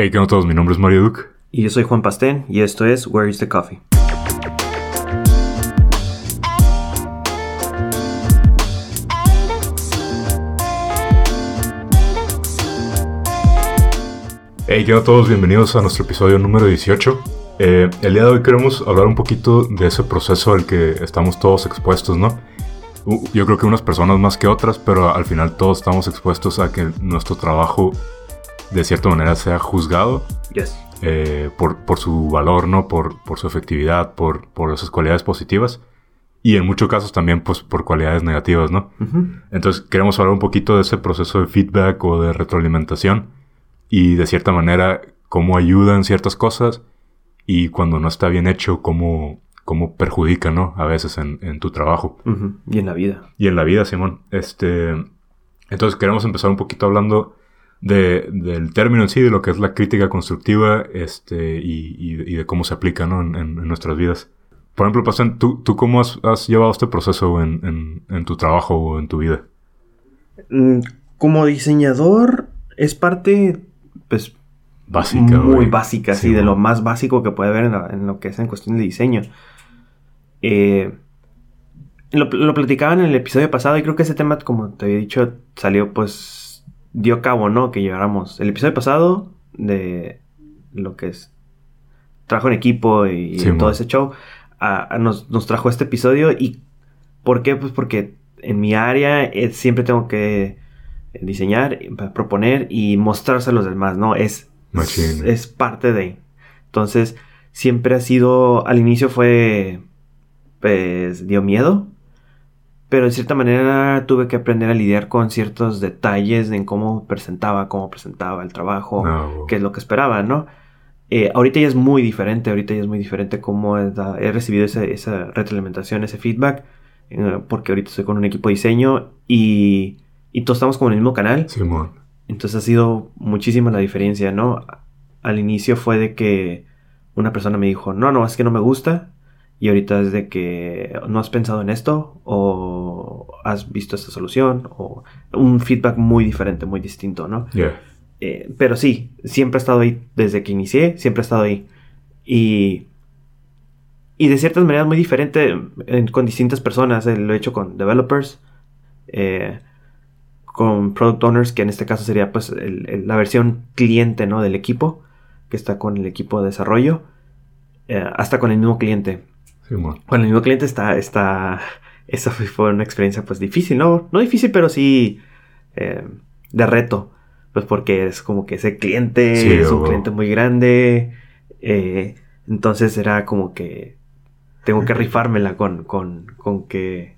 Hey, ¿qué onda todos? Mi nombre es Mario Duke. Y yo soy Juan Pastén y esto es Where is the Coffee. Hey, ¿qué onda todos? Bienvenidos a nuestro episodio número 18. Eh, el día de hoy queremos hablar un poquito de ese proceso al que estamos todos expuestos, ¿no? Yo creo que unas personas más que otras, pero al final todos estamos expuestos a que nuestro trabajo de cierta manera sea juzgado Yes. eh, por, por su valor, ¿no? Por, por su efectividad, por, por esas cualidades positivas. Y en muchos casos también pues, por cualidades negativas, ¿no? Entonces queremos hablar un poquito de ese proceso de feedback o de retroalimentación y de cierta manera cómo ayuda en ciertas cosas y cuando no está bien hecho, cómo, cómo perjudica, ¿no? A veces en, en tu trabajo. Y en la vida. y en la vida, Simón. Este, entonces queremos empezar un poquito hablando de, del término en sí, de lo que es la crítica constructiva este, y, y- y de cómo se aplica ¿no? en, en- en nuestras vidas. Por ejemplo, Pastén, ¿tú, tú cómo has, has llevado este proceso en, en- tu trabajo o en tu vida? Mm, Como diseñador es parte, pues, Básica. muy güey. básica, Sí, sí, de lo más básico que puede haber en, la- en lo que es en cuestión de diseño. Eh, lo, lo platicaba en el episodio pasado y creo que ese tema, como te había dicho, salió pues, dio cabo, ¿no? Que lleváramos el episodio pasado de lo que es trabajo en equipo y Sí, todo ese show, a- a nos, nos trajo este episodio y ¿por qué? Pues porque en mi área eh, siempre tengo que diseñar, proponer y mostrarse a los demás, ¿no? Es, Machín. es parte de. Entonces, siempre ha sido, al inicio fue, pues, dio miedo, pero de cierta manera tuve que aprender a lidiar con ciertos detalles en cómo presentaba, cómo presentaba el trabajo, No, güey. qué es lo que esperaba, ¿no? Eh, ahorita ya es muy diferente, ahorita ya es muy diferente cómo he, he recibido ese- esa retroalimentación, ese feedback, eh, porque ahorita estoy con un equipo de diseño y, y todos estamos como en el mismo canal. Simón. Entonces ha sido muchísima la diferencia, ¿no? Al inicio fue de que una persona me dijo, no, no, es que no me gusta. Y ahorita es de que no has pensado en esto o has visto esta solución o un feedback muy diferente, muy distinto, ¿no? Yeah. Eh, pero sí, siempre he estado ahí desde que inicié, siempre he estado ahí. Y, y de ciertas maneras muy diferente con distintas personas. eh, lo he hecho con developers, eh, con product owners, que en este caso sería pues el- el- la versión cliente ¿no? del equipo, que está con el equipo de desarrollo, eh, hasta con el mismo cliente. Simón. Con el mismo cliente está, está, esa fue- una experiencia pues difícil, ¿no? No difícil, pero sí eh, de reto. Pues porque es como que ese cliente Sí, es un cliente muy grande. eh, entonces era como que tengo que rifármela con, con, con que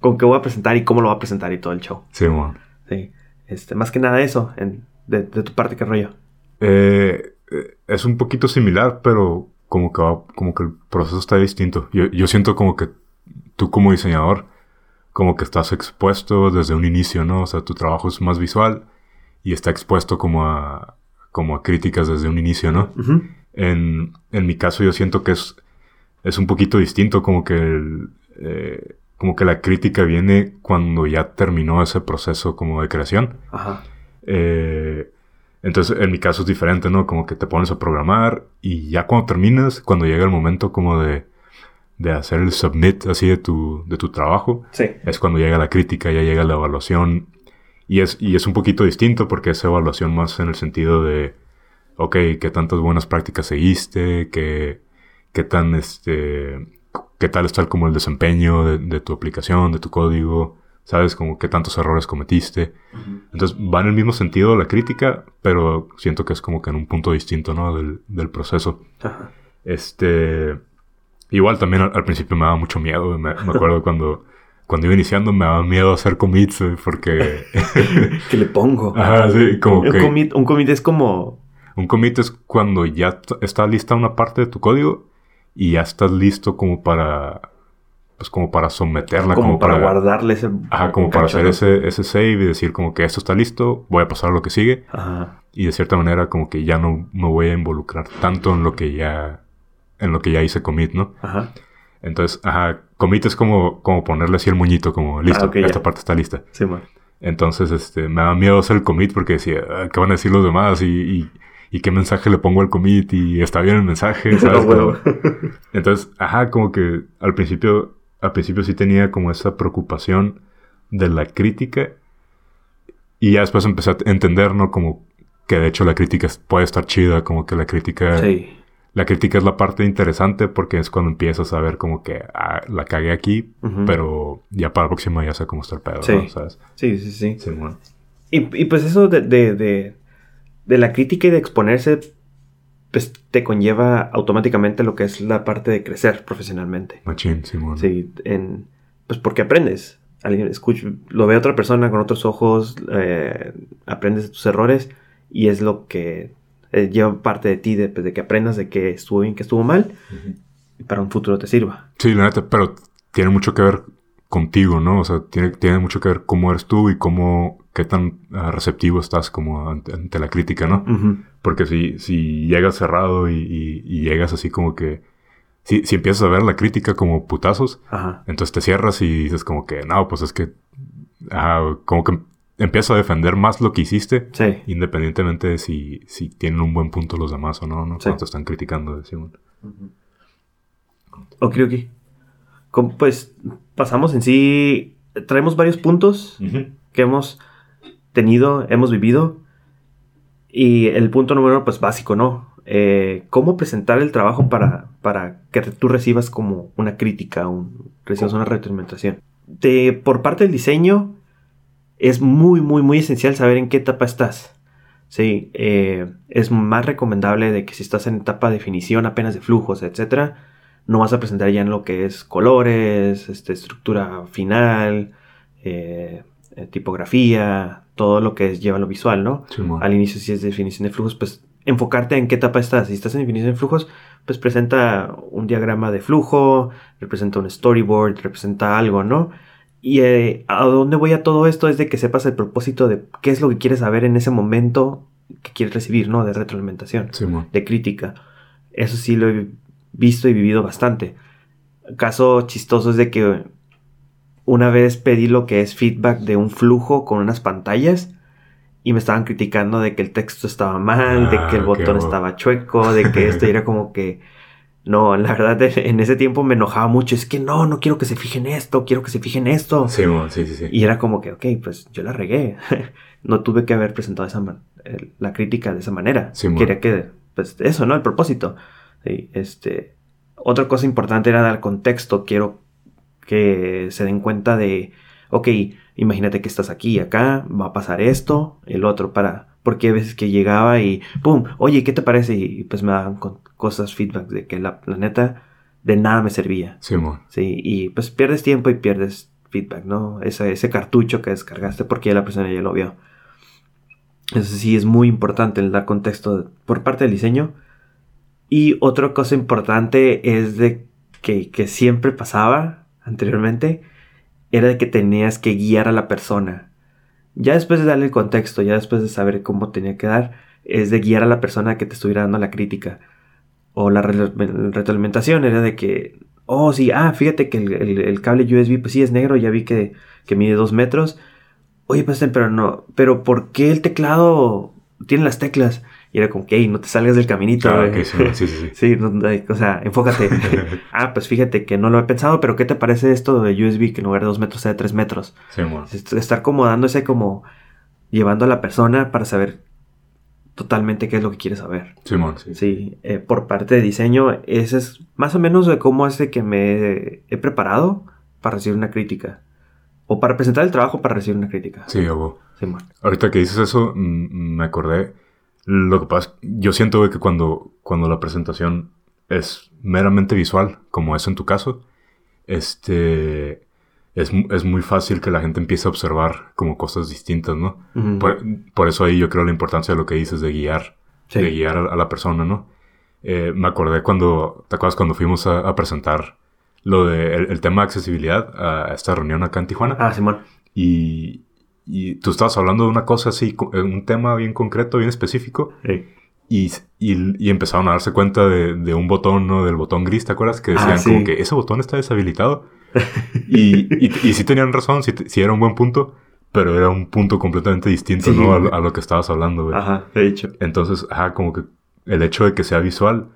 con qué voy a presentar y cómo lo voy a presentar y todo el show. Simón. Sí. Este, más que nada eso, en- de, de tu parte, qué rollo. Eh, es un poquito similar, pero como que, va- como que el proceso está distinto. Yo, yo siento como que tú como diseñador, como que estás expuesto desde un inicio, ¿no? O sea, tu trabajo es más visual y está expuesto como a, como a críticas desde un inicio, ¿no? En, en mi caso yo siento que es, es un poquito distinto, como que el, eh, como que la crítica viene cuando ya terminó ese proceso como de creación. Ajá. Eh, entonces, en mi caso es diferente, ¿no? Como que te pones a programar y ya cuando terminas, cuando llega el momento como de, de hacer el submit así de tu, de tu trabajo, Sí. es cuando llega la crítica, ya llega la evaluación. Y es, y es un poquito distinto porque es evaluación más en el sentido de, ok, qué tantas buenas prácticas seguiste, qué, qué tan, este, qué tal está como el desempeño de, de tu aplicación, de tu código, sabes, como qué tantos errores cometiste. Entonces va en el mismo sentido la crítica, pero siento que es como que en un punto distinto, ¿no? Del, del proceso. Este. Igual también al, al principio me daba mucho miedo. Me, me acuerdo cuando, cuando iba iniciando me daba miedo hacer commits porque. ¿Qué le pongo? Ajá, sí, como Un que. commit, un commit es como Un commit es cuando ya está lista una parte de tu código y ya estás listo como para. Pues como para someterla, como, para, guardarle ese. Ajá, como para hacer ¿no? ese, ese save y decir como que esto está listo, voy a pasar a lo que sigue. Ajá. Y de cierta manera como que ya no me voy a involucrar tanto en lo que ya en lo que ya hice commit, ¿no? Ajá. Entonces, ajá, commit es como, como ponerle así el moñito, como listo, Ah, ya. esta parte está lista. Sí, man. Entonces, este, me daba miedo hacer el commit porque decía, "Ah, ¿qué van a decir los demás? Y, y, ¿y qué mensaje le pongo al commit? ¿Y está bien el mensaje? ¿Sabes? Entonces, ajá, como que al principio, al principio sí tenía como esa preocupación de la crítica. Y ya después empecé a entender, ¿no? Como que de hecho la crítica puede estar chida, como que la crítica... Sí. La crítica es la parte interesante porque es cuando empiezas a ver como que ah, la cagué aquí, pero ya para la próxima ya sé cómo está el pedo, Sí. ¿no? ¿Sabes? Sí, sí, sí. Sí, bueno. Y, y pues eso de, de, de, de la crítica y de exponerse, pues te conlleva automáticamente lo que es la parte de crecer profesionalmente. Machín, sí, bueno. Sí, en, pues porque aprendes. Alguien escucha, lo ve otra persona con otros ojos, eh, aprendes de tus errores y es lo que eh, lleva parte de ti, de, pues, de que aprendas de que estuvo bien, que estuvo mal Ujú. y para un futuro te sirva. Sí, la neta, pero tiene mucho que ver contigo, ¿no? O sea, tiene, tiene mucho que ver cómo eres tú y cómo, qué tan ah, receptivo estás como ante, ante la crítica, ¿no? Ujú. Porque si, si llegas cerrado y, y- y llegas así como que, si, si empiezas a ver la crítica como putazos, Ajá. entonces te cierras y dices como que, no, pues es que, ah, como que empiezas a defender más lo que hiciste, Sí. independientemente de si, si tienen un buen punto los demás o no, ¿no? Sí. Cuando te están criticando, decimos. Ok, ok. Como, Pues pasamos en sí, traemos varios puntos que hemos tenido, hemos vivido. Y el punto número, pues básico, ¿no? Eh, ¿Cómo presentar el trabajo para, para que tú recibas como una crítica, un, recibas una retroalimentación? De, por parte del diseño, es muy, muy, muy esencial saber en qué etapa estás. Sí, eh, es más recomendable de que si estás en etapa de definición apenas de flujos, etcétera, no vas a presentar ya en lo que es colores, este, estructura final, eh, tipografía, todo lo que es, lleva lo visual, ¿no? Simón. Al inicio si es definición de flujos, pues enfocarte en qué etapa estás. Si estás en definición de flujos, pues presenta un diagrama de flujo, representa un storyboard, representa algo, ¿no? Y eh, a dónde voy a todo esto es de que sepas el propósito de qué es lo que quieres saber en ese momento que quieres recibir, ¿no? De retroalimentación de crítica. Eso sí lo he visto y vivido bastante. Caso chistoso es de que una vez pedí lo que es feedback de un flujo con unas pantallas y me estaban criticando de que el texto estaba mal, de Ah, que el qué botón bo- estaba chueco, de que esto era como que no, la verdad en ese tiempo me enojaba mucho, es que no, no quiero que se fijen esto, quiero que se fijen esto. Simón, sí, sí, sí. Y era como que, ok, pues yo la regué. no tuve que haber presentado esa la crítica de esa manera. Sí. Quería que, pues eso, ¿no? El propósito. Sí, este, otra cosa importante era dar contexto. Quiero que se den cuenta de, ok, imagínate que estás aquí y acá, va a pasar esto, el otro, para... Porque a veces que llegaba y, ¡pum! Oye, ¿qué te parece? Y pues me daban con- cosas, feedback de que la, la neta de nada me servía. Simón. Sí, y pues pierdes tiempo y pierdes feedback, ¿no? Ese, ese cartucho que descargaste porque ya la persona ya lo vio. Eso sí es muy importante el dar contexto por parte del diseño. Y otra cosa importante es de que, que siempre pasaba anteriormente, era de que tenías que guiar a la persona. Ya después de darle el contexto, ya después de saber cómo tenía que dar, es de guiar a la persona que te estuviera dando la crítica. O la re- retroalimentación era de que, oh sí, ah, fíjate que el cable USB pues sí es negro, ya vi que, que mide dos metros. Oye, pues pero no, pero ¿por qué el teclado tiene las teclas? Y era como que, "Ey, no te salgas del caminito. Ah, güey". ok, Simón, sí, sí, sí. Sí, no, o sea, enfócate. ah, pues fíjate que no lo he pensado, pero ¿qué te parece esto de USB que en lugar de dos metros sea de tres metros? Simón. Est- Estar como dándose como llevando a la persona para saber totalmente qué es lo que quiere saber. Simón, sí. Sí, eh, por parte de diseño, ese es más o menos de cómo es de que me he preparado para recibir una crítica. O para presentar el trabajo para recibir una crítica. Sí. Simón. Ahorita que dices eso, mm, me acordé. Lo que pasa, yo siento que cuando, cuando la presentación es meramente visual, como es en tu caso, este, es, es muy fácil que la gente empiece a observar como cosas distintas, ¿no? Por, por eso ahí yo creo la importancia de lo que dices de guiar, Sí. de guiar a, a la persona, ¿no? Eh, me acordé cuando, ¿te acuerdas cuando fuimos a, a presentar lo de el, el tema de accesibilidad a esta reunión acá en Tijuana? Ah, Simón. Y, y tú estabas hablando de una cosa así, eh, un tema bien concreto, bien específico, Sí. y, y, y empezaron a darse cuenta de, de un botón, ¿no? Del botón gris, ¿te acuerdas? Que decían Ah, sí. como que ese botón está deshabilitado. y, y, y sí tenían razón, sí, sí era un buen punto, pero era un punto completamente distinto, Sí, ¿no? A, a lo que estabas hablando, güey. Ajá, de hecho. Entonces, ajá, como que el hecho de que sea visual,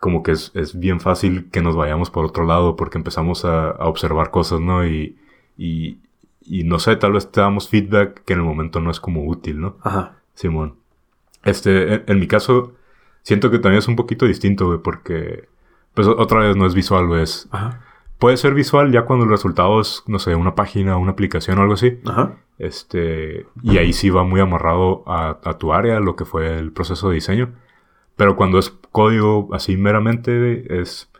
como que es, es bien fácil que nos vayamos por otro lado porque empezamos a, a observar cosas, ¿no? Y, y, y no sé, tal vez te damos feedback que en el momento no es como útil, ¿no? Ajá. Simón. Este, en, en mi caso, siento que también es un poquito distinto, güey, porque, pues otra vez no es visual, güey, es... Ajá. Puede ser visual ya cuando el resultado es, no sé, una página, una aplicación o algo así. Ajá. Este, y ahí sí va muy amarrado a, a tu área, lo que fue el proceso de diseño. Pero cuando es código así meramente, es.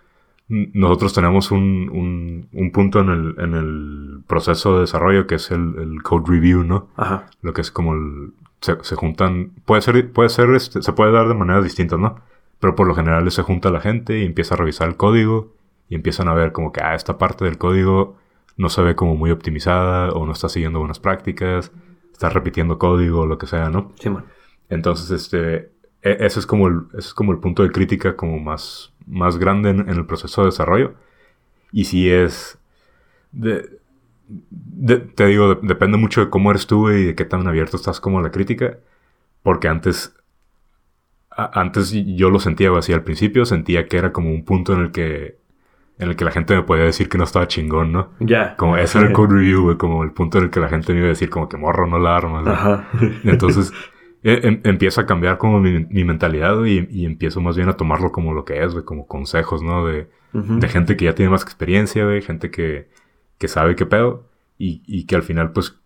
Nosotros tenemos un, un, un punto en el, en el proceso de desarrollo que es el, el code review, ¿no? Ajá. Lo que es como el. Se, se juntan. Puede ser, puede ser, este, se puede dar de maneras distintas, ¿no? Pero por lo general se junta la gente y empieza a revisar el código y empiezan a ver como que, ah, esta parte del código no se ve como muy optimizada o no está siguiendo buenas prácticas, está repitiendo código o lo que sea, ¿no? Simón. Entonces, este, e- ese es como el, ese es como el punto de crítica como más, más grande en, en el proceso de desarrollo. Y si es, de, de- te digo, de- depende mucho de cómo eres tú y de qué tan abierto estás como a la crítica. Porque antes, a- antes yo lo sentía así al principio, sentía que era como un punto en el que, en el que la gente me podía decir que no estaba chingón, ¿no? Ya. Como ese era el code review, güey, como el punto en el que la gente me iba a decir como que morro, no la armas. Ajá. Entonces em- empieza a cambiar como mi, mi mentalidad güey, y, y empiezo más bien a tomarlo como lo que es, güey, como consejos, ¿no? De, gente que ya tiene más experiencia, güey, gente que, que sabe qué pedo y, y que al final pues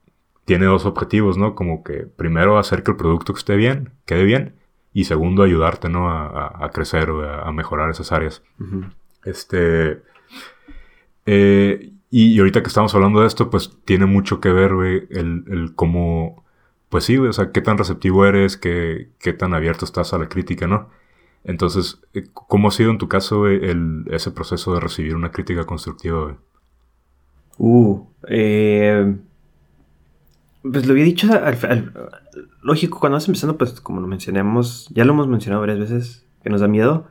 tiene dos objetivos, ¿no? Como que primero hacer que el producto esté bien, quede bien y segundo ayudarte, ¿no? A, a- a crecer o a, mejorar esas áreas. Este. eh, y, y ahorita que estamos hablando de esto, pues tiene mucho que ver, güey, el, el cómo. Pues sí, güey, o sea, qué tan receptivo eres, qué, qué tan abierto estás a la crítica, ¿no? Entonces, eh, ¿cómo ha sido en tu caso el, ese proceso de recibir una crítica constructiva, güey? Uh, eh, pues lo había dicho al, al- lógico, cuando vas empezando, pues como lo mencionamos, ya lo hemos mencionado varias veces, que nos da miedo,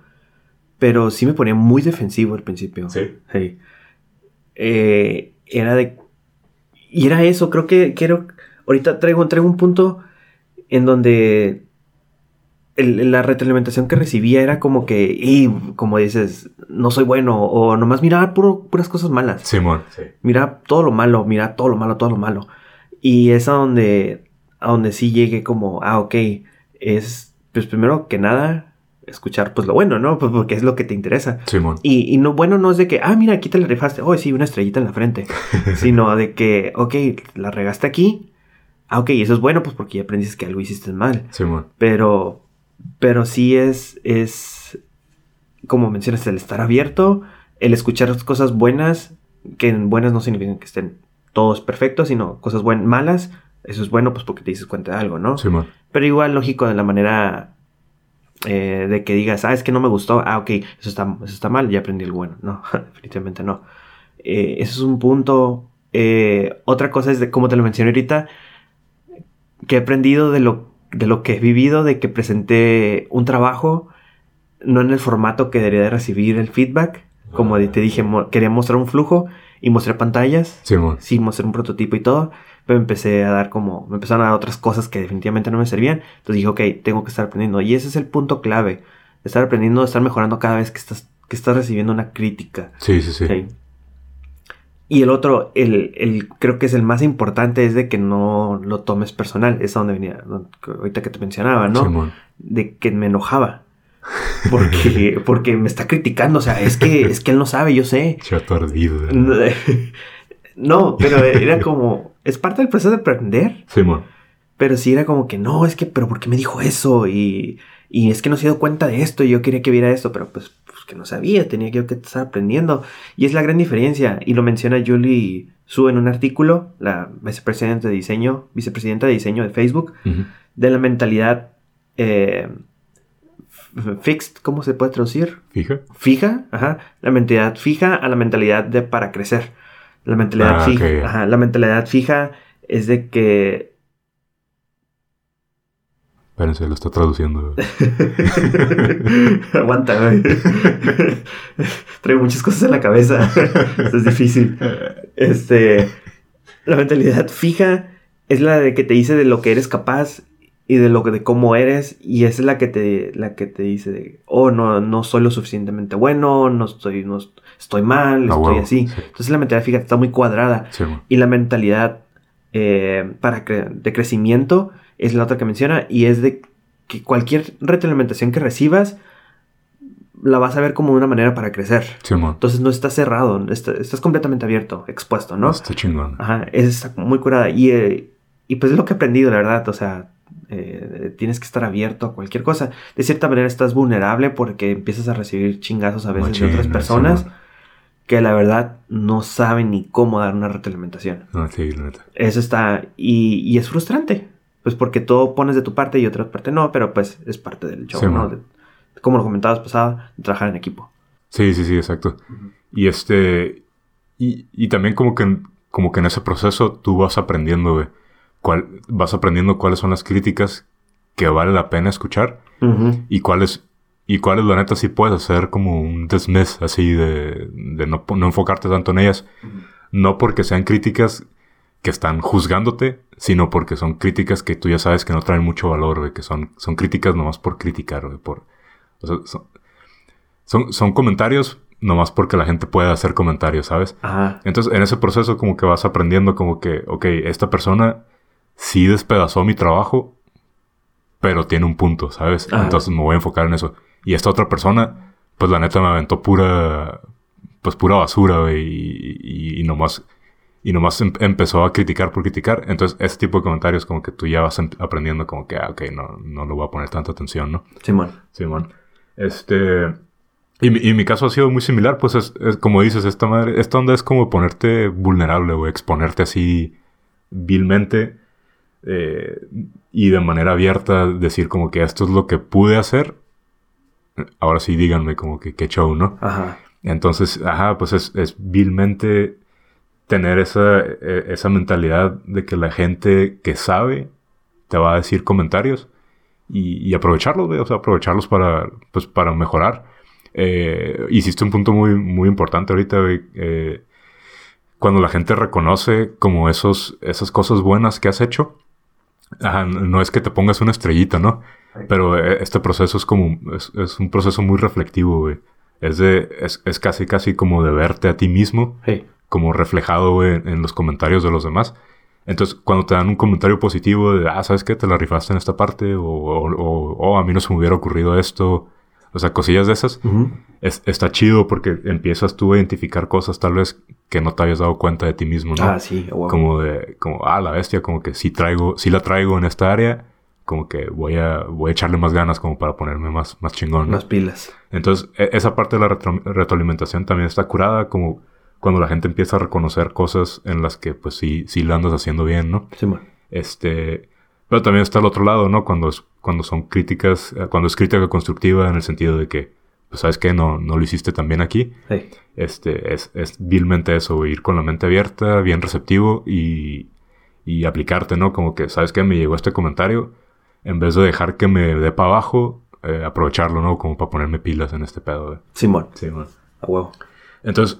pero sí me ponía muy defensivo al principio. Sí. Sí. Eh, era de... Y era eso, creo que quiero... Ahorita traigo, traigo un punto en donde el- la retroalimentación que recibía era como que, y como dices, no soy bueno, o nomás miraba puro, puras cosas malas. Simón. Sí. Mira todo lo malo, mira todo lo malo, todo lo malo. Y es a donde, a donde sí llegué como, ah, ok, es, pues primero que nada, escuchar pues lo bueno, ¿no? Pues porque es lo que te interesa. Simón. Y, y no, bueno, no es de que, ah, mira, aquí te la rifaste, oh, sí, una estrellita en la frente. Sino de que, ok, la regaste aquí. Ah, ok, eso es bueno, pues porque ya aprendiste que algo hiciste mal. Simón. Pero, pero sí es, es, como mencionas, el estar abierto, el escuchar cosas buenas, que en buenas no significan que estén todos perfectos, sino cosas buenas, malas. Eso es bueno, pues porque te dices cuenta de algo, ¿no? Simón. Pero igual, lógico, de la manera eh, de que digas, ah, es que no me gustó, ah, ok, eso está, eso está mal, ya aprendí el bueno. No, definitivamente no. Eh, eso es un punto. Eh, otra cosa es de, como te lo mencioné ahorita, que he aprendido de lo, de lo que he vivido, de que presenté un trabajo, no en el formato que debería de recibir el feedback. Como te dije, mo- quería mostrar un flujo y mostré pantallas Simón. sí mostré un prototipo y todo, pero empecé a dar como, me empezaron a dar otras cosas que definitivamente no me servían, entonces dije, ok, tengo que estar aprendiendo, y ese es el punto clave, estar aprendiendo, estar mejorando cada vez que estás, que estás recibiendo una crítica. Sí, sí, sí. ¿sí? Y el otro, el, el, creo que es el más importante, es de que no lo tomes personal, es a donde venía, ahorita que te mencionaba, ¿no? Simón. De que me enojaba. Porque, porque me está criticando, o sea, es que, es que él no sabe, yo sé. Chato ardido. No, pero era como, es parte del proceso de aprender, Simón. pero sí era como que, no, es que, pero ¿por qué me dijo eso? Y, y es que no se dio cuenta de esto y yo quería que viera esto, pero pues, pues que no sabía, tenía yo que estar aprendiendo. Y es la gran diferencia, y lo menciona Julie Su en un artículo, la vicepresidenta de diseño, vicepresidenta de diseño de Facebook, de la mentalidad eh, fixed, ¿cómo se puede traducir? Fija. fija, ajá, la mentalidad fija a la mentalidad de para crecer. La mentalidad Ah, fija, ajá, la mentalidad fija es de que Espérense, lo está traduciendo. aguanta, güey. Traigo muchas cosas en la cabeza. Esto es difícil. Este, la mentalidad fija es la de que te dice de lo que eres capaz y de lo que de cómo eres y esa es la que te la que te dice de oh no no soy lo suficientemente bueno no estoy no estoy mal estoy huevo, así sí. entonces la mentalidad fíjate está muy cuadrada Sí, y la mentalidad eh, para cre- de crecimiento es la otra que menciona y es de que cualquier retroalimentación que recibas la vas a ver como una manera para crecer Sí, entonces no estás cerrado está- estás completamente abierto expuesto no Está chingón. Ajá, es muy curada. Y, eh, y pues es lo que he aprendido, la verdad. O sea, eh, tienes que estar abierto a cualquier cosa. De cierta manera estás vulnerable porque empiezas a recibir chingazos a veces Machín, de otras sí, personas man. que la verdad no saben ni cómo dar una retroalimentación. No, sí, la neta. Eso está. Y, y es frustrante. Pues porque todo pones de tu parte y otra parte no, pero pues es parte del show, Sí, ¿no? De- como lo comentabas pasada, de trabajar en equipo. Sí, sí, sí, exacto. Y este. Y, y también como que, como que en ese proceso tú vas aprendiendo, güey. Cuál, vas aprendiendo cuáles son las críticas que vale la pena escuchar y cuáles. Y cuáles, la neta, sí puedes hacer como un dismiss así de, de no, no enfocarte tanto en ellas. No porque sean críticas que están juzgándote, sino porque son críticas que tú ya sabes que no traen mucho valor, güey, que son, son críticas nomás por criticar, güey, por... o sea, son, son, son comentarios nomás porque la gente puede hacer comentarios, ¿sabes? Ajá. Entonces, en ese proceso como que vas aprendiendo como que, ok, esta persona sí despedazó mi trabajo, pero tiene un punto, ¿sabes? Ajá. Entonces me voy a enfocar en eso. Y esta otra persona, pues la neta me aventó pura, pues pura basura, güey, y, y, y nomás, y nomás em- empezó a criticar por criticar. Entonces, ese tipo de comentarios como que tú ya vas aprendiendo como que, ah, ok, no, no le voy a poner tanta atención, ¿no? Simón. Simón. Este. Y, mi- y mi caso ha sido muy similar, pues es, es como dices, esta madre, esta onda es como ponerte vulnerable, o exponerte así vilmente eh, y de manera abierta, decir como que esto es lo que pude hacer. Ahora sí díganme como que qué show, ¿no? Ajá. Entonces, ajá, pues es, es vilmente tener esa, eh, esa mentalidad de que la gente que sabe te va a decir comentarios y, y aprovecharlos, güey, o sea, aprovecharlos para, pues, para mejorar. Eh, hiciste un punto muy, muy importante ahorita, eh, cuando la gente reconoce como esos, esas cosas buenas que has hecho, ajá, no es que te pongas una estrellita, ¿no? Pero eh, este proceso es como, es, es un proceso muy reflectivo, güey. Es de, es, es casi, casi como de verte a ti mismo, Sí. Como reflejado, güey, en los comentarios de los demás. Entonces, cuando te dan un comentario positivo de, ah, ¿sabes qué? Te la rifaste en esta parte, o, o, o, "Oh, a mí no se me hubiera ocurrido esto. O sea, cosillas de esas. Ujú. Es- está chido porque empiezas tú a identificar cosas tal vez que no te habías dado cuenta de ti mismo, ¿no? Ah, sí. huevo. como de, como, ah, la bestia, como que sí traigo, sí la traigo en esta área, como que voy a, voy a echarle más ganas como para ponerme más, más chingón, ¿no? Las pilas. Entonces, e- esa parte de la retro- retroalimentación también está curada, como cuando la gente empieza a reconocer cosas en las que, pues, sí, sí la andas haciendo bien, ¿no? Simón. Este, pero también está el otro lado, ¿no? Cuando, es- cuando son críticas, eh, cuando es crítica constructiva en el sentido de que, pues, ¿sabes qué? No, no lo hiciste tan bien aquí. Sí. Este, es, es vilmente eso, ir con la mente abierta, bien receptivo y, y aplicarte, ¿no? Como que, ¿sabes qué? Me llegó este comentario, en vez de dejar que me dé para abajo, eh, aprovecharlo, ¿no? Como para ponerme pilas en este pedo, güey. Simón. Sí, man. A huevo. Entonces,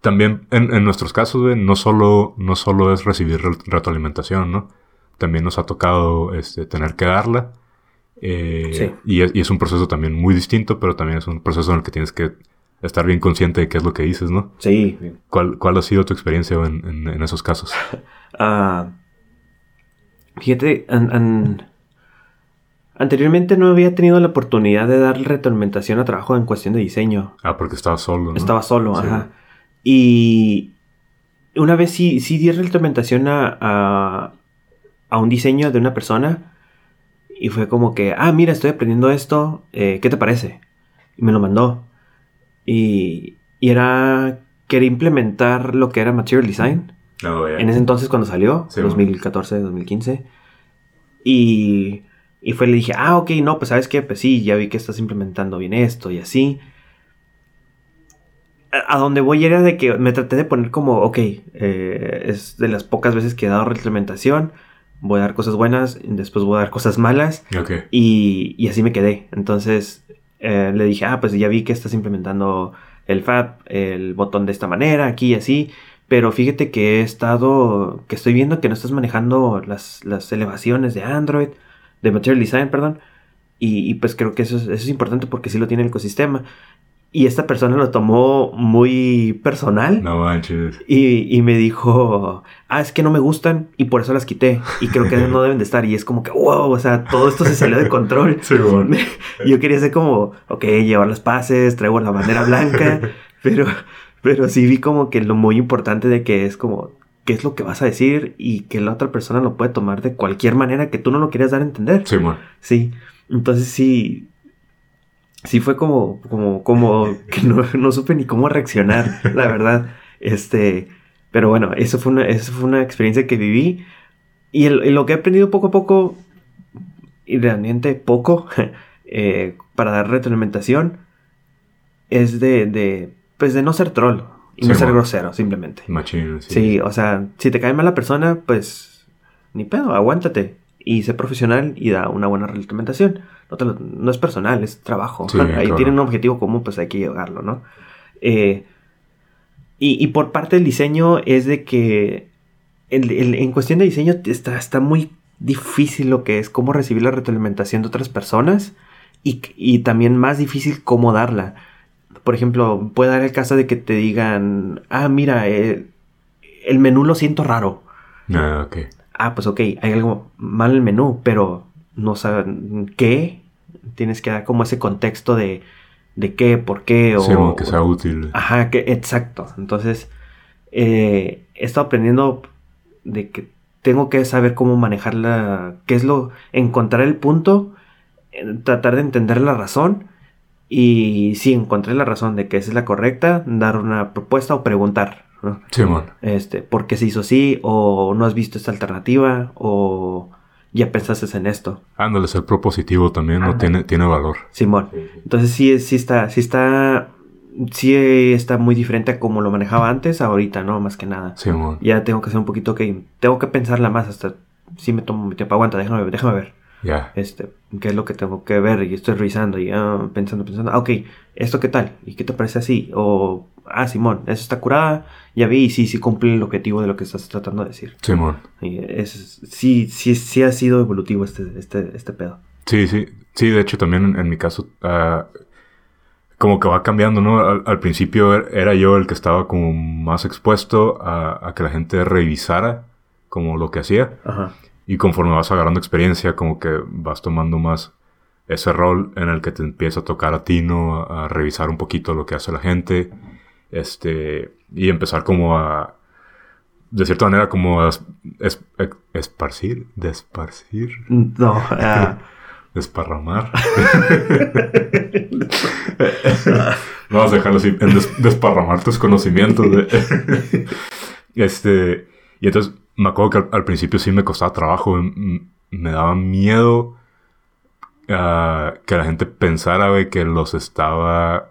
también en, en nuestros casos, güey, no solo, no solo es recibir re- retroalimentación, ¿no? También nos ha tocado este, tener que darla. eh, Sí. y, es, y es un proceso también muy distinto, pero también es un proceso en el que tienes que estar bien consciente de qué es lo que dices, ¿no? Sí. ¿Cuál, cuál ha sido tu experiencia en, en- en esos casos? Ah, fíjate, an- an- anteriormente no había tenido la oportunidad de dar retroalimentación a trabajo en cuestión de diseño. Ah, porque estabas solo, ¿no? Estaba solo, Sí. ajá. Y una vez sí, sí di retroalimentación a, a, a un diseño de una persona. Y fue como que, ah, mira, estoy aprendiendo esto. eh, ¿Qué te parece? Y me lo mandó. Y, y era, quería implementar lo que era Material Design. No, ya. En ese entonces cuando salió, Sí, 2014, 2015. Y, y fue, le dije, ah, ok, no, pues sabes qué, pues sí, ya vi que estás implementando bien esto y así. A, donde voy era de que me traté de poner como, ok, eh, es de las pocas veces que he dado retroalimentación, voy a dar cosas buenas, después voy a dar cosas malas, Ok. y, y así me quedé. Entonces eh, le dije, ah, pues ya vi que estás implementando el FAB, el botón de esta manera, aquí y así. Pero fíjate que he estado, que estoy viendo que no estás manejando las, las elevaciones de Android, de Material Design, perdón. Y, y pues creo que eso es, eso es importante porque sí lo tiene el ecosistema. Y esta persona lo tomó muy personal. No manches. Y, y, me dijo, ah, es que no me gustan y por eso las quité. Y creo que no deben de estar. Y es como que, wow, o sea, todo esto se salió de control. Sí, bueno. Yo quería ser como, ok, llevar las paces, traigo la bandera blanca. pero, pero sí vi como que lo muy importante de que es como, qué es lo que vas a decir y que la otra persona lo puede tomar de cualquier manera que tú no lo quieras dar a entender. Sí, bueno. Sí. Entonces sí, sí fue como, como, como que no, no, supe ni cómo reaccionar, la verdad. Este, pero bueno, eso fue una, eso fue una experiencia que viví. Y, el, y lo que he aprendido poco a poco, y realmente poco, eh, para dar retroalimentación, es de, de, pues de no ser troll y Sí, no ser grosero, simplemente. Machín, sí. Sí, o sea, si te cae mal la persona, pues ni pedo, aguántate y sé profesional y da una buena retroalimentación. No, te lo- no es personal, es trabajo. Sí, Ahí claro. tienen un objetivo común, pues hay que llegarlo, ¿no? Eh, y, y por parte del diseño es de que el- el- en cuestión de diseño está, está muy difícil lo que es cómo recibir la retroalimentación de otras personas y, y también más difícil cómo darla. Por ejemplo, puede dar el caso de que te digan, ah, mira, eh, el menú lo siento raro. Ah, ok. Ah, pues ok, hay algo mal en el menú, pero no saben qué. Tienes que dar como ese contexto de, de qué, por qué o... Sí, que sea útil. Ajá, que, exacto. Entonces, eh, he estado aprendiendo de que tengo que saber cómo manejarla, qué es lo, encontrar el punto, eh, tratar de entender la razón y si encontré la razón de que esa es la correcta, dar una propuesta o preguntar, ¿no? Sí, bueno. Este, ¿por qué se hizo así? O no has visto esta alternativa o ya pensaste en esto, Ándale, ser propositivo también no tiene, tiene valor. Simón. Entonces sí, es- sí está, sí está, sí está muy diferente a como lo manejaba antes, ahorita, ¿no? Más que nada. Bueno. Ya tengo que hacer un poquito que, tengo que pensarla más hasta, sí me tomo mi tiempo, aguanta, déjame ver, déjame ver, Ya. este, qué es lo que tengo que ver y estoy revisando y ah, pensando, pensando, ah, ok, ¿esto qué tal? ¿Y qué te parece así? O, ah, Simón, eso está curada, ya vi y sí, sí cumple el objetivo de lo que estás tratando de decir. Y es, sí, sí, sí ha sido evolutivo este, este, este pedo. Sí, sí. Sí, de hecho también en, en mi caso, ah, como que va cambiando, ¿no? Al, al principio er- era yo el que estaba como más expuesto a, a que la gente revisara como lo que hacía. Ajá. Y conforme vas agarrando experiencia, como que vas tomando más ese rol en el que te empieza a tocar a ti, ¿no? A, a revisar un poquito lo que hace la gente. Este, y empezar como a, de cierta manera, como a es- esparcir, desparcir, No, ah, desparramar. Vamos a dejarlo así, en des- desparramar tus conocimientos. de- este, y entonces me acuerdo que al, al principio sí me costaba trabajo, me daba miedo ah, que la gente pensara güey, que los estaba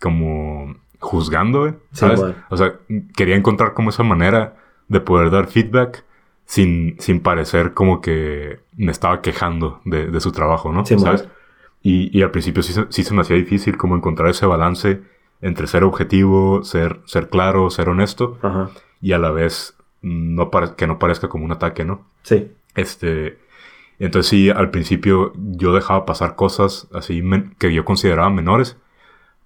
como juzgando, güey, Sí, ¿sabes? bueno. O sea, quería encontrar como esa manera de poder dar feedback sin, sin parecer como que me estaba quejando de, de su trabajo, ¿no? Sí, ¿Sabes? bueno. Y, y al principio sí, se- sí se me hacía difícil como encontrar ese balance entre ser objetivo, ser, ser claro, ser honesto Ajá. y a la vez no que no parezca como un ataque, ¿no? Sí. Este, entonces sí, al principio yo dejaba pasar cosas así que yo consideraba menores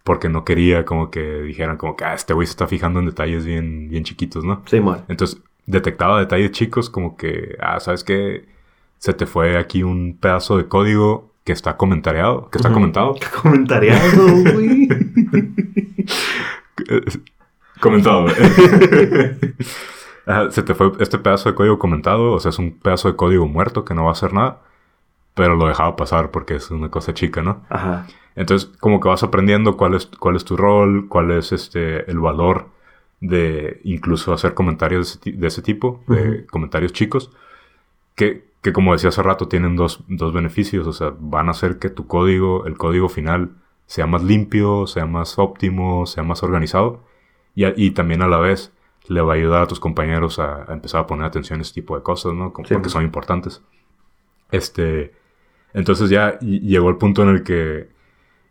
porque no quería como que dijeran como que ah, este güey se está fijando en detalles bien, bien chiquitos, ¿no? Sí, bueno. Entonces detectaba detalles chicos como que, ah, ¿sabes qué? Se te fue aquí un pedazo de código que está comentariado, que está Ujú. comentado. Comentariado, güey. Eh, Comentado. Ajá, se te fue este pedazo de código comentado, o sea, es un pedazo de código muerto que no va a hacer nada, pero lo dejaba pasar porque es una cosa chica, ¿no? Ajá. Entonces, como que vas aprendiendo cuál es, cuál es tu rol, cuál es este el valor de incluso hacer comentarios de ese, ti- de ese tipo, de comentarios chicos, que, que como decía hace rato, tienen dos, dos beneficios, o sea, van a hacer que tu código, el código final, sea más limpio, sea más óptimo, sea más organizado, y, y también a la vez le va a ayudar a tus compañeros a, a empezar a poner atención a este tipo de cosas, ¿no? Como- Sí. porque son importantes. Este, entonces ya ll- llegó el punto en el que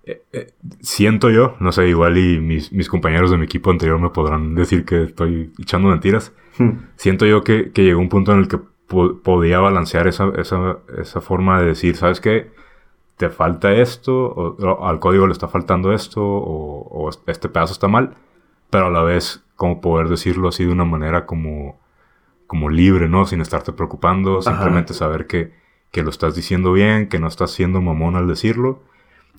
eh, eh, siento yo, no sé, igual y mis, mis, compañeros de mi equipo anterior me podrán decir que estoy echando mentiras. Hmm. Siento yo que, que, llegó un punto en el que podía balancear esa, esa, esa, forma de decir, ¿sabes qué? Te falta esto, o, al código le está faltando esto, o, o, este pedazo está mal, pero a la vez como poder decirlo así de una manera como, como libre, ¿no? Sin estarte preocupando, simplemente saber que, que lo estás diciendo bien, que no estás siendo mamón al decirlo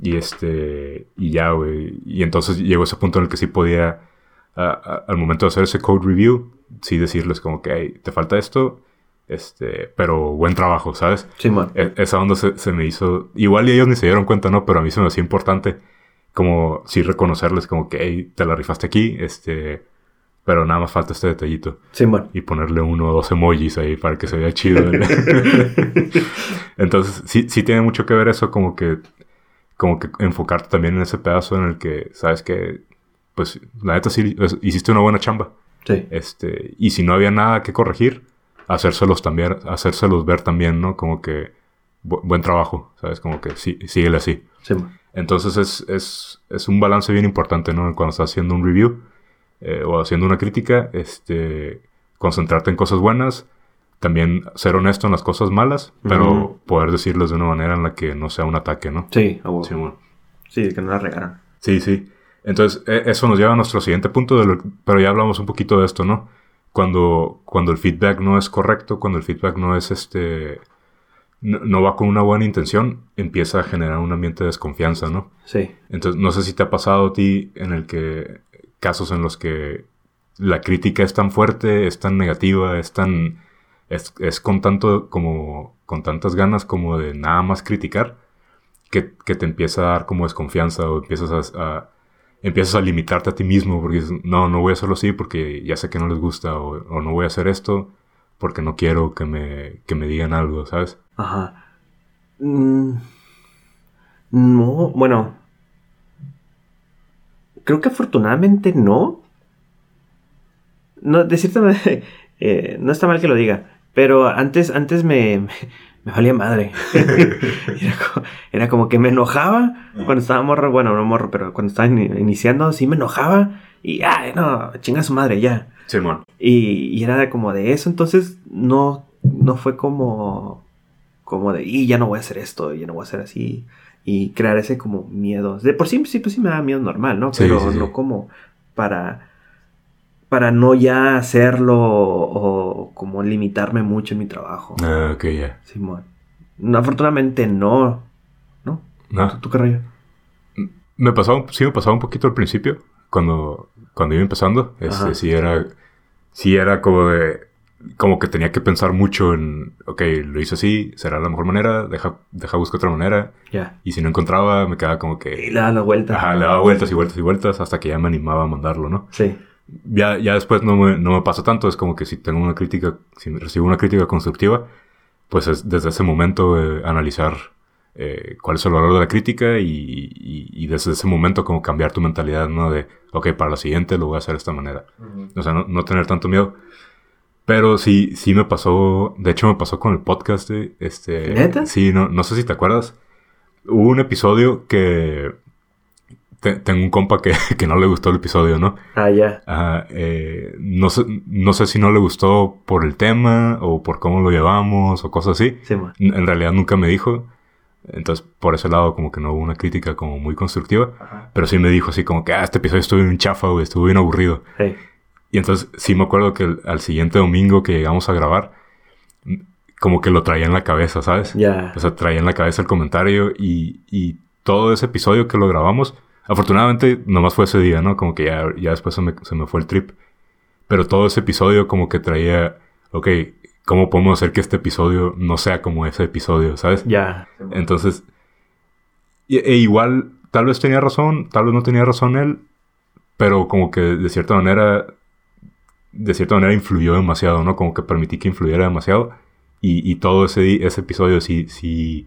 y este, y ya, güey. Y entonces llegó ese punto en el que sí podía, al momento de hacer ese code review, sí decirles como que, te falta esto, este, pero buen trabajo, ¿sabes? Sí, man. E, esa onda se, me hizo, igual y ellos ni se dieron cuenta, ¿no? Pero a mí se me hacía importante como sí reconocerles como que, hey, te la rifaste aquí, este, pero nada más falta este detallito. Sí, man. Y ponerle uno o dos emojis ahí para que se vea chido. Entonces, sí, sí tiene mucho que ver eso, como que como que enfocarte también en ese pedazo en el que sabes que, pues, la neta sí hiciste una buena chamba. Sí. Este, y si no había nada que corregir, hacérselos también, hacérselos ver también, ¿no? Como que buen trabajo, ¿sabes? Como que sí, síguele así. Sí. Entonces es, es, es, un balance bien importante, ¿no? Cuando estás haciendo un review eh, o haciendo una crítica, este, concentrarte en cosas buenas, también ser honesto en las cosas malas, pero poder decirles de una manera en la que no sea un ataque, ¿no? Sí, sí, sí, que no la regaran. Sí, sí. Entonces, e, eso nos lleva a nuestro siguiente punto, de pero ya hablamos un poquito de esto, ¿no? Cuando, cuando el feedback no es correcto, cuando el feedback no es este... No, va con una buena intención, empieza a generar un ambiente de desconfianza, ¿no? Sí. Entonces, no sé si te ha pasado a ti en el que casos en los que la crítica es tan fuerte, es tan negativa, es tan es, con tanto como con tantas ganas como de nada más criticar que, te empieza a dar como desconfianza o empiezas a, empiezas a limitarte a ti mismo porque dices, no, no voy a hacerlo así porque ya sé que no les gusta o, no voy a hacer esto porque no quiero que me, que me digan algo, ¿sabes? Ajá. Mm, no, bueno. Creo que afortunadamente no. No, de cierta manera, eh, no está mal que lo diga. Pero antes, antes me, me, valía madre. era, como, que me enojaba cuando estaba morro, bueno, no morro, pero cuando estaba iniciando, sí me enojaba. Y, ay, no, chinga su madre, ya. Simón. y, y, era como de eso, entonces no, no fue como, como de, y ya no voy a hacer esto, ya no voy a hacer así. Y crear ese como miedo. De por sí, sí, pues sí me da miedo normal, ¿no? Pero no como para para no ya hacerlo o como limitarme mucho en mi trabajo. Ah, ok, ya. Simón. afortunadamente no. ¿No? No. ¿Tú, qué rayo? Me pasaba, sí me pasaba un poquito al principio, cuando, cuando iba empezando. Este, sí era, sí era como de, como que tenía que pensar mucho en, ok, lo hice así, será la mejor manera, deja, deja buscar otra manera. Ya. Y si no encontraba, me quedaba como que... Y le daba la vuelta. Ajá, le daba vueltas y vueltas y vueltas hasta que ya me animaba a mandarlo, ¿no? Sí ya, ya después no me, no me pasa tanto. Es como que si tengo una crítica, si recibo una crítica constructiva, pues es desde ese momento eh, analizar eh, cuál es el valor de la crítica y, y, desde ese momento como cambiar tu mentalidad, ¿no? De, ok, para la siguiente lo voy a hacer de esta manera. O sea, no, no, tener tanto miedo. Pero sí, sí me pasó, de hecho me pasó con el podcast, este... ¿Neta? Sí, no, no sé si te acuerdas. Hubo un episodio que tengo un compa que, que, no le gustó el episodio, ¿no? Ah, ya. eh, no, sé, no sé si no le gustó por el tema o por cómo lo llevamos o cosas así. Sí, en realidad nunca me dijo. Entonces, por ese lado, como que no hubo una crítica como muy constructiva. Pero sí me dijo así como que, ah, este episodio estuvo bien chafa, güey, estuvo bien aburrido. Y entonces sí me acuerdo que al siguiente domingo que llegamos a grabar, como que lo traía en la cabeza, ¿sabes? Ya. O sea, traía en la cabeza el comentario y, y todo ese episodio que lo grabamos Afortunadamente, nomás fue ese día, ¿no? Como que ya, ya después se me, se me fue el trip. Pero todo ese episodio como que traía, ok, ¿cómo podemos hacer que este episodio no sea como ese episodio, ¿sabes? Ya. Entonces, e, igual, tal vez tenía razón, tal vez no tenía razón él, pero como que de cierta manera, de cierta manera influyó demasiado, ¿no? Como que permití que influyera demasiado. Y, y todo ese, ese episodio sí, sí,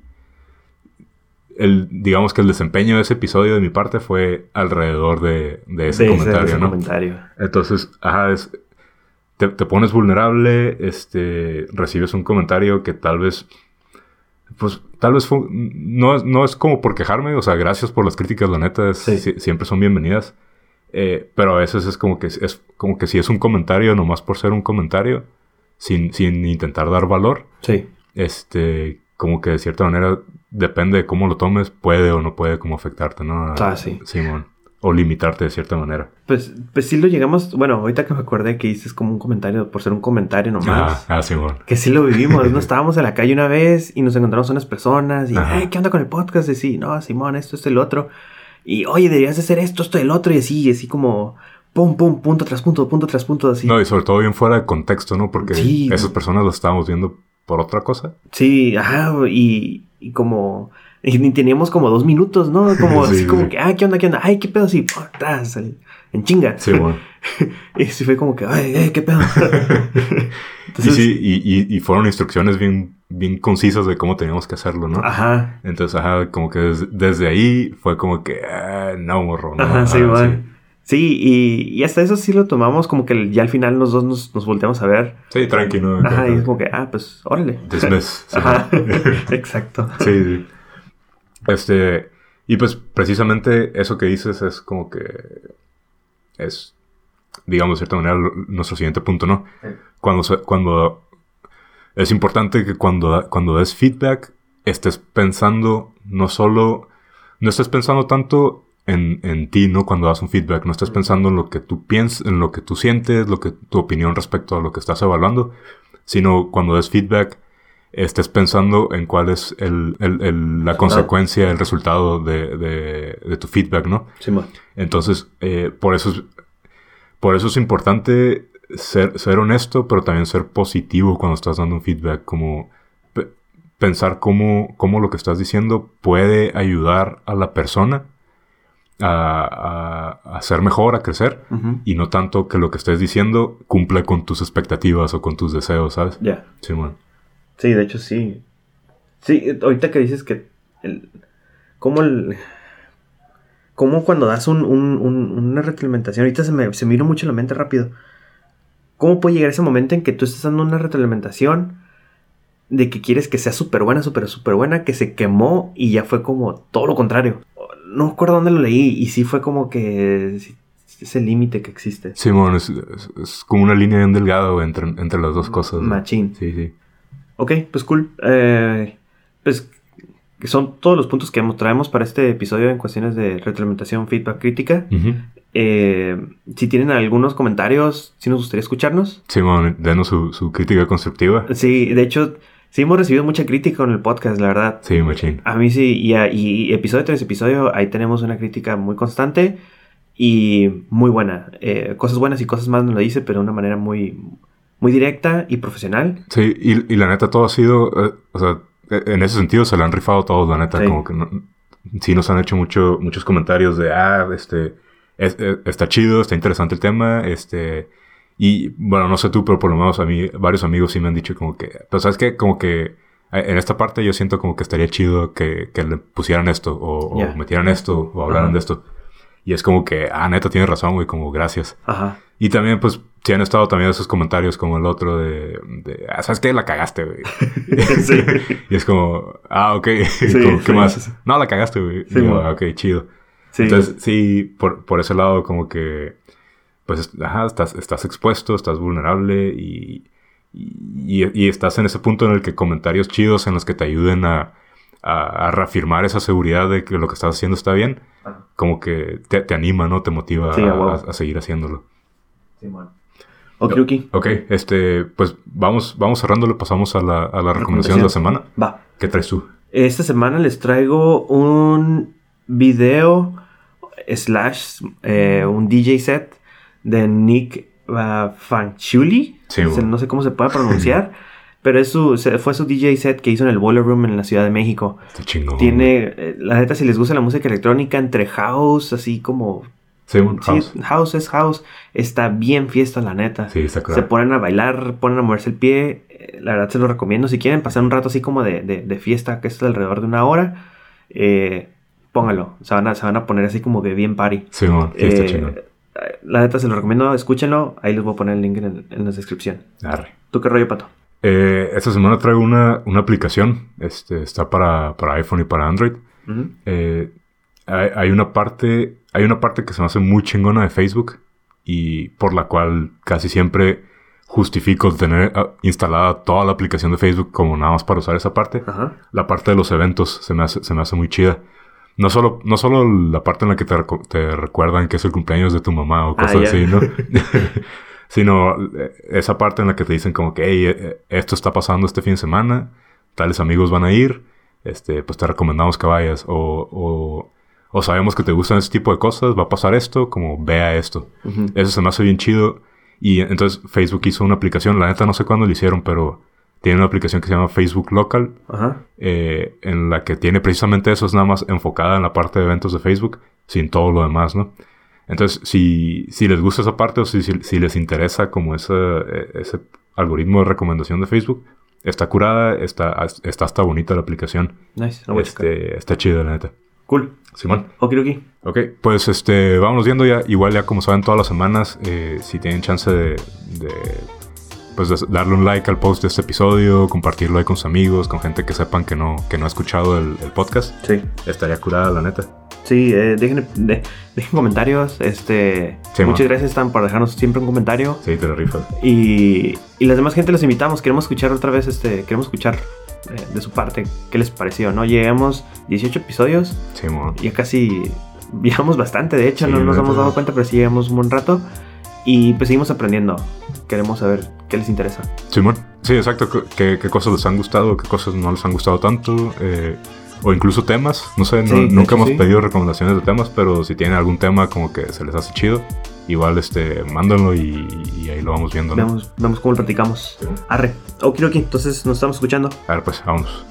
el, digamos que el desempeño de ese episodio de mi parte fue alrededor de, de ese comentario, ¿no? Comentario. Entonces, ajá, es, te, te, pones vulnerable, este, recibes un comentario que tal vez, pues, tal vez fue, no, es- no es como por quejarme, o sea, gracias por las críticas, la neta, es- Sí. si- siempre son bienvenidas. Eh, pero a veces es como que es como que si es un comentario nomás por ser un comentario, sin, sin intentar dar valor, Sí. este, como que de cierta manera, depende de cómo lo tomes, puede o no puede como afectarte, ¿no? Ah, sí. Simón. O limitarte de cierta manera. Pues, pues sí lo llegamos. Bueno, ahorita que me acordé que hiciste como un comentario por ser un comentario Ah, nomás. ah, Simón. Que sí lo vivimos, ¿no? Estábamos en la calle una vez y nos encontramos unas personas y, Ajá. "Hey, ¿qué onda con el podcast? Y sí, no, Simón, esto, esto, el otro. Y, oye, deberías de hacer esto, esto, el otro. Y así, y así como, pum, pum, punto tras punto, punto tras punto, así. No, y sobre todo bien fuera de contexto, ¿no? Porque Sí. esas personas lo estábamos viendo por otra cosa. Sí, ajá, y, y como... Y ni teníamos como dos minutos, ¿no? Como Sí, así como que, ah, ¿qué onda, qué onda? Ay, ¿qué pedo? Así, en en chinga. Sí, bueno. Y sí fue como que, ay, ay, ¿qué pedo? y Entonces, sí, y, y- y fueron instrucciones bien, bien concisas de cómo teníamos que hacerlo, ¿no? Ajá, Entonces, ajá, como que des- desde ahí fue como que, ah, no, morro, no. Ajá, sí, man. Sí, y, y hasta eso sí lo tomamos como que ya al final los dos nos, nos volteamos a ver. Sí, tranqui, ¿no? Ajá, y es como que, ah, pues, órale. Dismiss. sí. Ajá, exacto. Sí, sí. Este, y pues precisamente eso que dices es como que es, digamos de cierta manera, nuestro siguiente punto, ¿no? Sí. Cuando, se- cuando es importante que cuando, cuando des feedback estés pensando no solo, no estés pensando tanto en, en ti, ¿no? Cuando das un feedback, no estés pensando en lo que tú piensas, en lo que tú sientes, lo que tu opinión respecto a lo que estás evaluando, sino cuando des feedback estés pensando en cuál es el, el- el- la consecuencia, el resultado de, de- de tu feedback, ¿no? Simón. Entonces, eh, por, eso es, por eso es importante ser, ser honesto, pero también ser positivo cuando estás dando un feedback, como pe- pensar cómo, cómo lo que estás diciendo puede ayudar a la persona a, a- a ser mejor, a crecer, y no tanto que lo que estés diciendo cumpla con tus expectativas o con tus deseos, ¿sabes? Ya. Sí, bueno. Sí, de hecho sí. Sí, ahorita que dices que el, cómo el cómo cuando das un, un- un- una retroalimentación, ahorita se me, se me vino mucho la mente rápido. ¿Cómo puede llegar ese momento en que tú estás dando una retroalimentación de que quieres que sea súper buena, súper, súper buena, que se quemó y ya fue como todo lo contrario? No me acuerdo dónde lo leí y sí fue como que sí, ese límite que existe. Simón, es, es- es como una línea bien delgada entre, entre las dos cosas. ¿no? Machín. Sí, sí. Ok, pues cool. Eh, pues que son todos los puntos que traemos para este episodio en cuestiones de retroalimentación, feedback, crítica. Eh, si tienen algunos comentarios, si nos gustaría escucharnos. Simón, denos su, su crítica constructiva. Sí, de hecho, sí hemos recibido mucha crítica con el podcast, la verdad. Sí, machín. A mí sí, y, a- y episodio tras episodio, ahí tenemos una crítica muy constante y muy buena. Eh, cosas buenas y cosas más nos lo dice, pero de una manera muy, muy directa y profesional. Sí, y, y la neta todo ha sido, eh, o sea, en ese sentido se la han rifado todos, la neta, Sí. como que no- sí nos han hecho mucho, muchos comentarios de, ah, este, es- eh, está chido, está interesante el tema, este, y bueno, no sé tú, pero por lo menos a mí, varios amigos sí me han dicho como que, pues sabes que, como que eh, en esta parte yo siento como que estaría chido que, que le pusieran esto, o, metieran esto, o hablaran de esto. Y es como que, ah, neta, tienes razón, güey, como gracias. Ajá. Y también, pues, sí han estado también esos comentarios como el otro de, de ah, ¿sabes qué? La cagaste, güey. Sí. y es como, ah, ok, Sí, como, ¿qué sí, más? No, la cagaste, güey. Sí, Y yo. "Ah, ok, chido. Sí. Entonces, sí, por, por ese lado, como que, pues, ajá, estás, estás expuesto, estás vulnerable y, y, y estás en ese punto en el que comentarios chidos en los que te ayuden a, a, a reafirmar esa seguridad de que lo que estás haciendo está bien, como que te, te anima, ¿no? Te motiva a- a seguir haciéndolo. Okidoki. Ok, este, pues vamos, vamos cerrándolo, pasamos a la, a la recomendación de la semana. Va. ¿Qué traes tú? Esta semana les traigo un video slash eh, un DJ set de Nick uh, Fanciulli. Sí, Se- bueno. no sé cómo se puede pronunciar, pero es su, fue su DJ set que hizo en el Boiler Room en la Ciudad de México. Está chingón. Tiene, eh, la neta, si les gusta la música electrónica, entre house, así como... Sí, house. house es house. Está bien fiesta, la neta. Sí, está Se claro. ponen a bailar, ponen a moverse el pie. eh, La verdad se lo recomiendo. Si quieren pasar un rato así como de, de- de fiesta, que es alrededor de una hora, eh, póngalo. Se van, a, se van a poner así como que bien party. Sí, man, sí, está Eh, chingón. La neta se lo recomiendo, escúchenlo. Ahí les voy a poner el link en, en la descripción. Arre. ¿Tú qué rollo, Pato? Eh, esta semana traigo una, una aplicación. Este, está para, para iPhone y para Android. Eh, hay, hay una parte. Hay una parte que se me hace muy chingona de Facebook. Y por la cual casi siempre justifico tener ah, instalada toda la aplicación de Facebook como nada más para usar esa parte. Ajá. La parte de los eventos se me hace, se me hace muy chida. No solo, no solo la parte en la que te, te recuerdan que es el cumpleaños de tu mamá o Ah, cosas así, ¿no? Sino eh, esa parte en la que te dicen como que, hey, eh, esto está pasando este fin de semana, tales amigos van a ir, este, pues te recomendamos que vayas. O, o, o sabemos que te gustan ese tipo de cosas, va a pasar esto, como vea esto. Eso se me hace bien chido. Y entonces Facebook hizo una aplicación, la neta no sé cuándo lo hicieron, pero tiene una aplicación que se llama Facebook Local, Ajá. eh, en la que tiene precisamente eso, es nada más enfocada en la parte de eventos de Facebook, sin todo lo demás, ¿no? Entonces, si, si les gusta esa parte o si, si, si les interesa como ese, ese algoritmo de recomendación de Facebook, está curada, está, está hasta bonita la aplicación. Nice. Voy a. Este, está chida, la neta. Cool. Simón. Okidoki. Ok, pues este, vámonos viendo ya, igual ya como saben todas las semanas, eh, si tienen chance de, de, pues de darle un like al post de este episodio, compartirlo ahí con sus amigos, con gente que sepan que no, que no ha escuchado el, el podcast, Sí. estaría curada la neta. Sí, eh, dejen, de- dejen comentarios. Este, Sí, muchas man. gracias, Stan, por dejarnos siempre un comentario. Sí, te la rifas. Y, y las demás gente los invitamos. Queremos escuchar otra vez, este, queremos escuchar eh, de su parte qué les pareció, ¿no? Llegamos 18 episodios, Sí, mo. ya casi viajamos bastante, de hecho, Sí, no nos hemos dado cuenta, pero sí llevamos un buen rato. Y pues seguimos aprendiendo. Queremos saber qué les interesa. Simón. Sí, exacto. ¿Qué, qué cosas les han gustado, qué cosas no les han gustado tanto? eh, o incluso temas. No sé, Sí, nunca hecho, hemos sí. pedido recomendaciones de temas, pero si tienen algún tema como que se les hace chido, igual este, mándenlo y, y ahí lo vamos viendo, ¿no? Vemos, vemos cómo lo platicamos. Arre. Okidoki, entonces nos estamos escuchando. A ver, pues, vámonos.